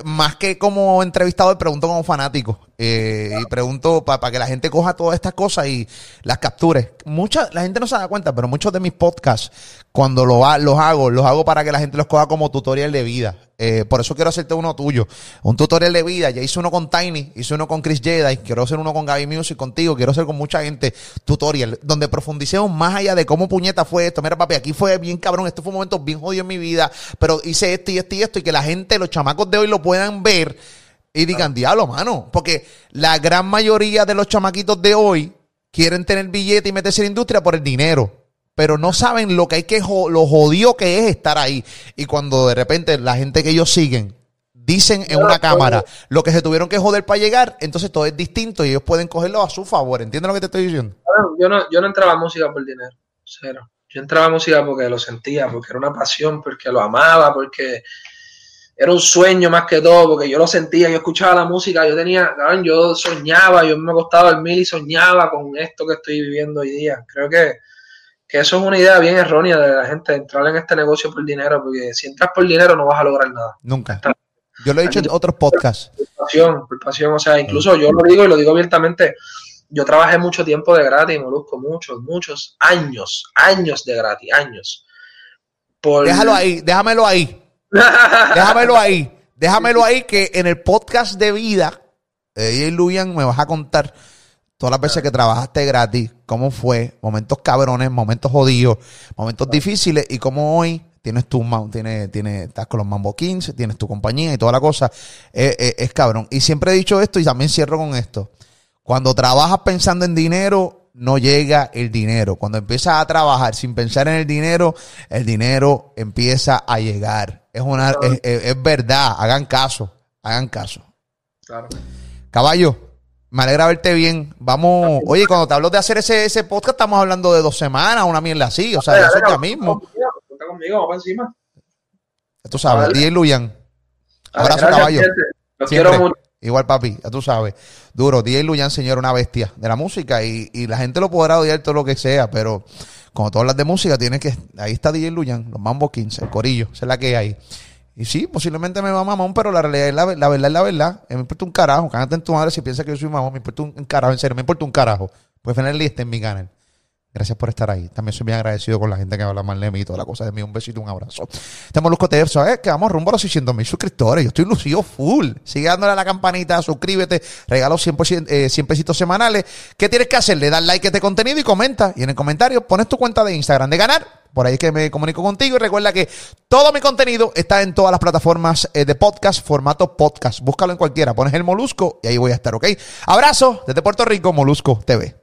más que como entrevistado, pregunto como fanático. Eh, y pregunto para que la gente coja todas estas cosas y las capture. Mucha, la gente no se da cuenta, pero muchos de mis podcasts, cuando lo, los hago, los hago para que la gente los coja como tutorial de vida. Eh, por eso quiero hacerte uno tuyo. Un tutorial de vida. Ya hice uno con Tiny, hice uno con Chris Jedi. Quiero hacer uno con Gaby Music contigo. Quiero hacer con mucha gente tutorial. Donde profundicemos más allá de cómo puñeta fue esto. Mira, papi, aquí fue bien cabrón. Este fue un momento bien jodido en mi vida. Pero hice esto y esto y esto. Y que la gente, los chamacos de hoy lo puedan ver y digan, diablo, mano. Porque la gran mayoría de los chamaquitos de hoy quieren tener billete y meterse en la industria por el dinero pero no saben lo que hay que, lo jodido que es estar ahí. Y cuando de repente la gente que ellos siguen dicen en una cámara lo que se tuvieron que joder para llegar, entonces todo es distinto y ellos pueden cogerlo a su favor. ¿Entiendes lo que te estoy diciendo? Yo no, yo no entraba a música por dinero, cero. Yo entraba a música porque lo sentía, porque era una pasión, porque lo amaba, porque era un sueño más que todo, porque yo lo sentía, yo escuchaba la música, yo tenía, yo soñaba, yo me acostaba a dormir y soñaba con esto que estoy viviendo hoy día. Creo que que eso es una idea bien errónea de la gente, entrar en este negocio por dinero, porque si entras por dinero no vas a lograr nada. Nunca. Yo lo he dicho en otros podcasts. Por pasión, por pasión, o sea, incluso yo lo digo y lo digo abiertamente, yo trabajé mucho tiempo de gratis, Molusco, muchos, muchos años, años de gratis, años. Déjalo ahí, déjamelo ahí. déjamelo ahí. Déjamelo ahí que en el podcast de vida, eh, Luian me vas a contar todas las veces que trabajaste gratis, cómo fue, momentos cabrones, momentos jodidos, momentos difíciles y cómo hoy tienes tu tienes, tienes, estás con los Mambo 15, tienes tu compañía y toda la cosa, es cabrón. Y siempre he dicho esto y también cierro con esto. Cuando trabajas pensando en dinero, no llega el dinero. Cuando empiezas a trabajar sin pensar en el dinero, el dinero empieza a llegar. Es una, es, es verdad. Hagan caso. Hagan caso. Claro. Caballo, me alegra verte bien. Vamos, oye, cuando te hablo de hacer ese, ese podcast, estamos hablando de dos semanas, una mierda así. O sea, eso ya mismo. Cuenta conmigo, vamos encima. Tú sabes, DJ Luyan. Abrazo, caballo. Los quiero mucho. Igual, papi, ya tú sabes. Duro, DJ Luyan, señor, una bestia de la música. Y, y la gente lo podrá odiar todo lo que sea, pero cuando tú hablas de música, tienes que. Ahí está DJ Luyan, los Mambo 15, el corillo, esa es la que hay. Y sí, posiblemente me va mamón, pero la realidad es la, la verdad es la verdad. Me importa un carajo. Cállate en tu madre si piensas que yo soy mamón. Me importa un, carajo, en serio, me importa un carajo. Pues finalmente está en mi canal. Gracias por estar ahí. También soy bien agradecido con la gente que habla mal de mí y toda la cosa de mí. Un besito, un abrazo. Estamos Luzco TV, ¿sabes? Que vamos rumbo a los 600 mil suscriptores. Yo estoy lucido full. Sigue dándole a la campanita, suscríbete, regalo 100, eh, 100 pesitos semanales. ¿Qué tienes que hacer? Le das like a este contenido y comenta. Y en el comentario pones tu cuenta de Instagram de ganar. Por ahí es que me comunico contigo. Y recuerda que todo mi contenido está en todas las plataformas eh, de podcast, formato podcast. Búscalo en cualquiera. Pones el Molusco y ahí voy a estar, ¿ok? Abrazo desde Puerto Rico, Molusco TV.